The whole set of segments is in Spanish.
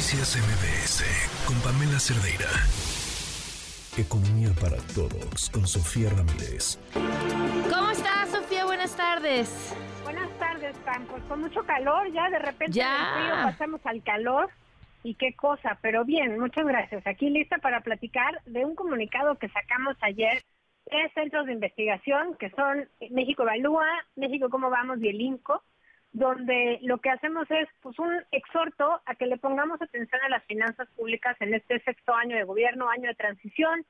Noticias MBS con Pamela Cerdeira. Economía para todos con Sofía Ramírez. ¿Cómo estás, Sofía? Buenas tardes. Buenas tardes, Campos. Con mucho calor, ya de repente Ya. del frío pasamos al calor. Y qué cosa, pero bien, muchas gracias. Aquí lista para platicar de un comunicado que sacamos ayer. Tres centros de investigación que son México Evalúa, México Cómo Vamos y el INCO, donde lo que hacemos es pues un exhorto a que le pongamos atención a las finanzas públicas en este sexto año de gobierno, año de transición,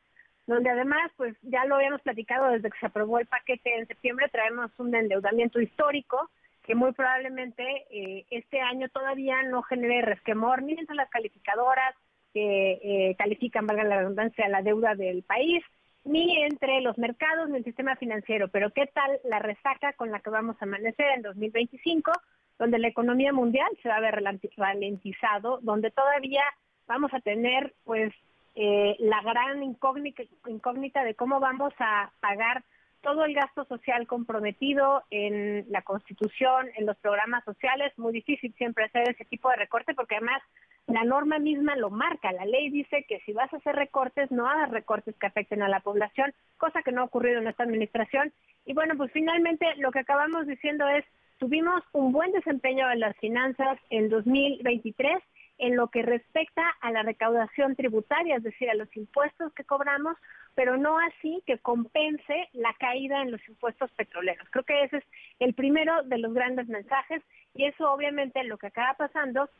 donde además, pues ya lo habíamos platicado desde que se aprobó el paquete en septiembre, traemos un endeudamiento histórico que muy probablemente eh, este año todavía no genere resquemor ni entre las calificadoras que eh, califican, valga la redundancia, la deuda del país, ni entre los mercados ni el sistema financiero. Pero ¿qué tal la resaca con la que vamos a amanecer en 2025, donde la economía mundial se va a ver ralenti- ralentizado, donde todavía vamos a tener pues eh, la gran incógnita de cómo vamos a pagar todo el gasto social comprometido en la Constitución, en los programas sociales, muy difícil siempre hacer ese tipo de recorte porque además la norma misma lo marca, la ley dice que si vas a hacer recortes, no hagas recortes que afecten a la población, cosa que no ha ocurrido en esta administración. Y bueno, pues finalmente lo que acabamos diciendo es, tuvimos un buen desempeño en las finanzas en 2023 en lo que respecta a la recaudación tributaria, es decir, a los impuestos que cobramos, pero no así que compense la caída en los impuestos petroleros. Creo que ese es el primero de los grandes mensajes y eso obviamente lo que acaba pasando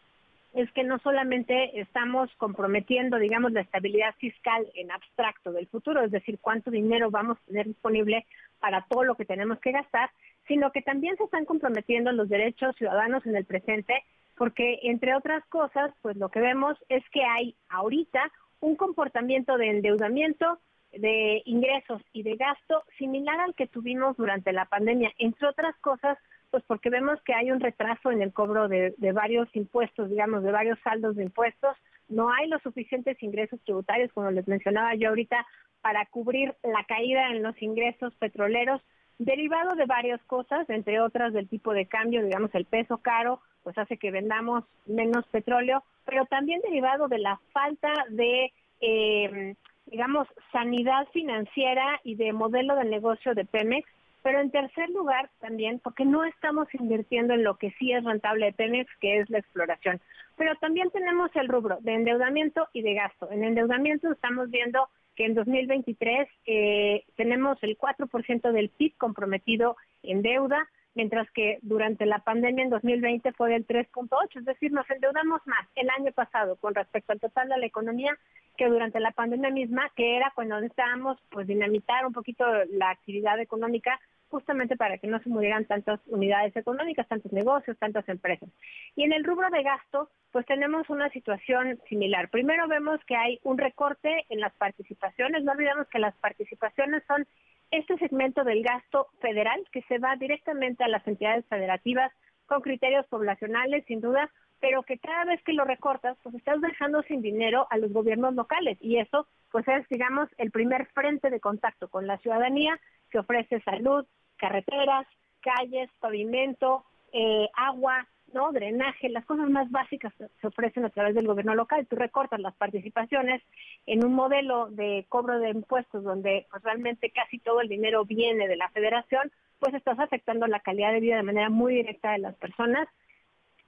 es que no solamente estamos comprometiendo, digamos, la estabilidad fiscal en abstracto del futuro, es decir, cuánto dinero vamos a tener disponible para todo lo que tenemos que gastar, sino que también se están comprometiendo los derechos ciudadanos en el presente, porque entre otras cosas, pues lo que vemos es que hay ahorita un comportamiento de endeudamiento, de ingresos y de gasto similar al que tuvimos durante la pandemia, entre otras cosas, pues porque vemos que hay un retraso en el cobro de, varios impuestos, digamos, de varios saldos de impuestos, no hay los suficientes ingresos tributarios, como les mencionaba yo ahorita, para cubrir la caída en los ingresos petroleros, derivado de varias cosas, entre otras del tipo de cambio, digamos, el peso caro, pues hace que vendamos menos petróleo, pero también derivado de la falta de, eh, digamos, sanidad financiera y de modelo de negocio de Pemex, pero en tercer lugar también porque no estamos invirtiendo en lo que sí es rentable de Pemex, que es la exploración. Pero también tenemos el rubro de endeudamiento y de gasto. En endeudamiento estamos viendo que en 2023 eh, tenemos el 4% del PIB comprometido en deuda, mientras que durante la pandemia en 2020 fue del 3.8, es decir, nos endeudamos más el año pasado con respecto al total de la economía que durante la pandemia misma, que era cuando necesitábamos pues dinamitar un poquito la actividad económica justamente para que no se murieran tantas unidades económicas, tantos negocios, tantas empresas. Y en el rubro de gasto, pues tenemos una situación similar. Primero vemos que hay un recorte en las participaciones, no olvidemos que las participaciones son este segmento del gasto federal que se va directamente a las entidades federativas con criterios poblacionales, sin duda, pero que cada vez que lo recortas, pues estás dejando sin dinero a los gobiernos locales y eso, pues es, digamos, el primer frente de contacto con la ciudadanía que ofrece salud, carreteras, calles, pavimento, eh, agua, no drenaje, las cosas más básicas se ofrecen a través del gobierno local. Tú recortas las participaciones en un modelo de cobro de impuestos donde pues, realmente casi todo el dinero viene de la federación, pues estás afectando la calidad de vida de manera muy directa de las personas.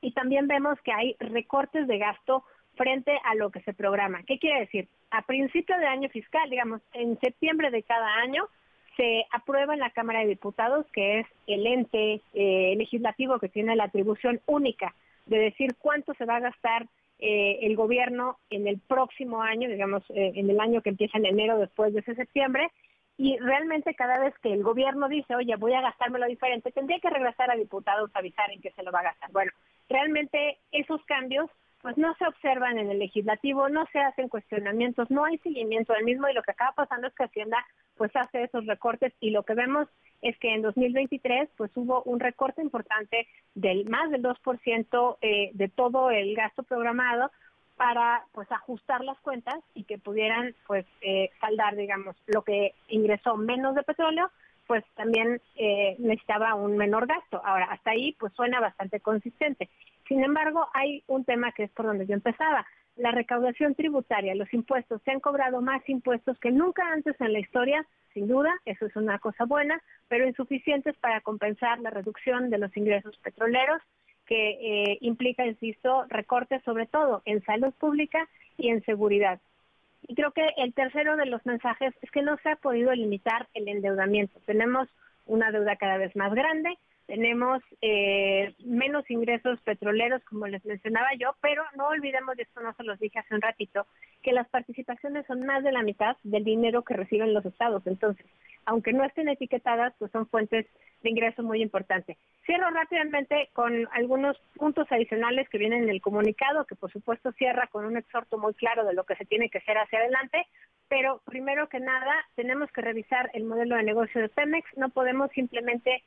Y también vemos que hay recortes de gasto frente a lo que se programa. ¿Qué quiere decir? A principio de año fiscal, digamos, en septiembre de cada año, se aprueba en la Cámara de Diputados, que es el ente eh, legislativo que tiene la atribución única de decir cuánto se va a gastar eh, el gobierno en el próximo año, digamos, eh, en el año que empieza en enero después de ese septiembre, y realmente cada vez que el gobierno dice, oye, voy a gastármelo diferente, tendría que regresar a diputados a avisar en qué se lo va a gastar. Bueno, realmente esos cambios pues no se observan en el legislativo, no se hacen cuestionamientos, no hay seguimiento del mismo y lo que acaba pasando es que Hacienda pues hace esos recortes y lo que vemos es que en 2023 pues hubo un recorte importante del más del 2% eh, de todo el gasto programado para pues ajustar las cuentas y que pudieran pues eh, saldar digamos lo que ingresó menos de petróleo pues también eh, necesitaba un menor gasto. Ahora, hasta ahí pues suena bastante consistente. Sin embargo, hay un tema que es por donde yo empezaba. La recaudación tributaria, los impuestos, se han cobrado más impuestos que nunca antes en la historia, sin duda, eso es una cosa buena, pero insuficientes para compensar la reducción de los ingresos petroleros que eh, implica, insisto, recortes sobre todo en salud pública y en seguridad. Y creo que el tercero de los mensajes es que no se ha podido limitar el endeudamiento. Tenemos una deuda cada vez más grande, tenemos eh, menos ingresos petroleros, como les mencionaba yo, pero no olvidemos, y esto no se los dije hace un ratito, que las participaciones son más de la mitad del dinero que reciben los estados. Entonces, aunque no estén etiquetadas, pues son fuentes de ingreso muy importantes. Cierro rápidamente con algunos puntos adicionales que vienen en el comunicado, que por supuesto cierra con un exhorto muy claro de lo que se tiene que hacer hacia adelante, pero primero que nada tenemos que revisar el modelo de negocio de Pemex, no podemos simplemente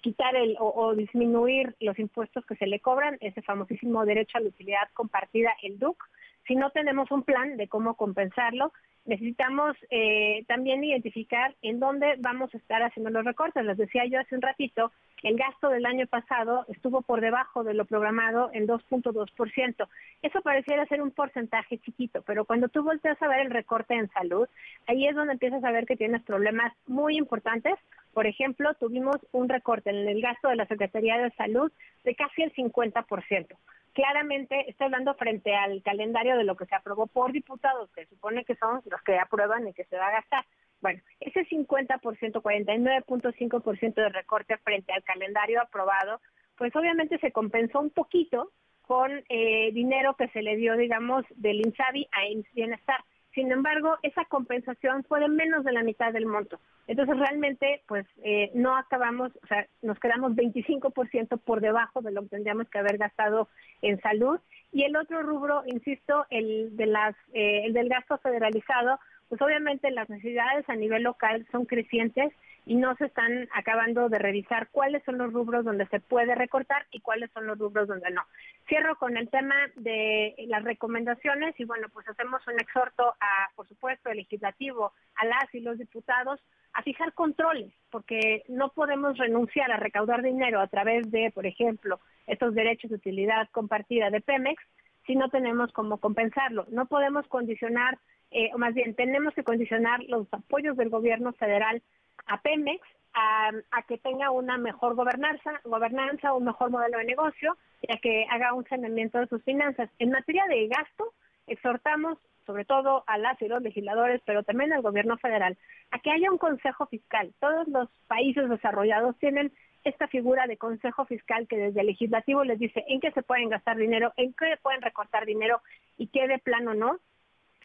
quitar el, o, disminuir los impuestos que se le cobran, ese famosísimo derecho a la utilidad compartida, el DUC, si no tenemos un plan de cómo compensarlo, necesitamos eh, también identificar en dónde vamos a estar haciendo los recortes. Les decía yo hace un ratito, el gasto del año pasado estuvo por debajo de lo programado en 2.2%. Eso pareciera ser un porcentaje chiquito, pero cuando tú volteas a ver el recorte en salud, ahí es donde empiezas a ver que tienes problemas muy importantes. Por ejemplo, tuvimos un recorte en el gasto de la Secretaría de Salud de casi el 50% claramente está hablando frente al calendario de lo que se aprobó por diputados, que supone que son los que aprueban y que se va a gastar. Bueno, ese 50%, 49.5% de recorte frente al calendario aprobado, pues obviamente se compensó un poquito con eh, dinero que se le dio, digamos, del INSABI a IMSS Bienestar. Sin embargo, esa compensación fue de menos de la mitad del monto. Entonces, realmente, pues eh, no acabamos, o sea, nos quedamos 25% por debajo de lo que tendríamos que haber gastado en salud. Y el otro rubro, insisto, el, de las, eh, el del gasto federalizado, pues obviamente las necesidades a nivel local son crecientes y no se están acabando de revisar cuáles son los rubros donde se puede recortar y cuáles son los rubros donde no. Cierro con el tema de las recomendaciones y bueno, pues hacemos un exhorto a, por supuesto, el legislativo, a las y los diputados a fijar controles, porque no podemos renunciar a recaudar dinero a través de, por ejemplo, estos derechos de utilidad compartida de Pemex si no tenemos cómo compensarlo. No podemos condicionar, eh, o más bien tenemos que condicionar los apoyos del gobierno federal a Pemex a, que tenga una mejor gobernanza, gobernanza, un mejor modelo de negocio y a que haga un saneamiento de sus finanzas. En materia de gasto, exhortamos sobre todo a las y los legisladores, pero también al gobierno federal, a que haya un consejo fiscal. Todos los países desarrollados tienen esta figura de consejo fiscal que desde el legislativo les dice en qué se pueden gastar dinero, en qué pueden recortar dinero y qué de plano no.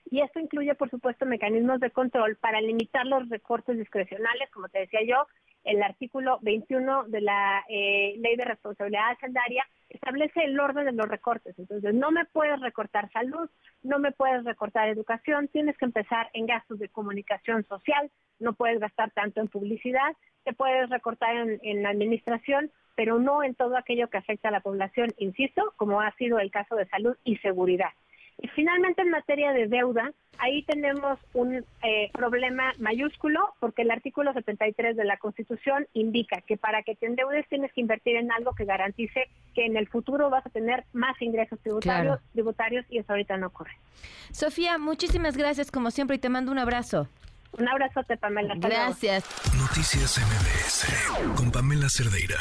Y esto incluye, por supuesto, mecanismos de control para limitar los recortes discrecionales, como te decía yo, el artículo 21 de la eh, Ley de Responsabilidad Hacendaria establece el orden de los recortes. Entonces, no me puedes recortar salud, no me puedes recortar educación, tienes que empezar en gastos de comunicación social, no puedes gastar tanto en publicidad, te puedes recortar en, en administración, pero no en todo aquello que afecta a la población, insisto, como ha sido el caso de salud y seguridad. Y finalmente en materia de deuda, ahí tenemos un eh, problema mayúsculo porque el artículo 73 de la Constitución indica que para que te endeudes tienes que invertir en algo que garantice que en el futuro vas a tener más ingresos tributarios, tributarios y eso ahorita no ocurre. Sofía, muchísimas gracias como siempre y te mando un abrazo. Un abrazote, Pamela. Gracias. Noticias MBS con Pamela Cerdeira.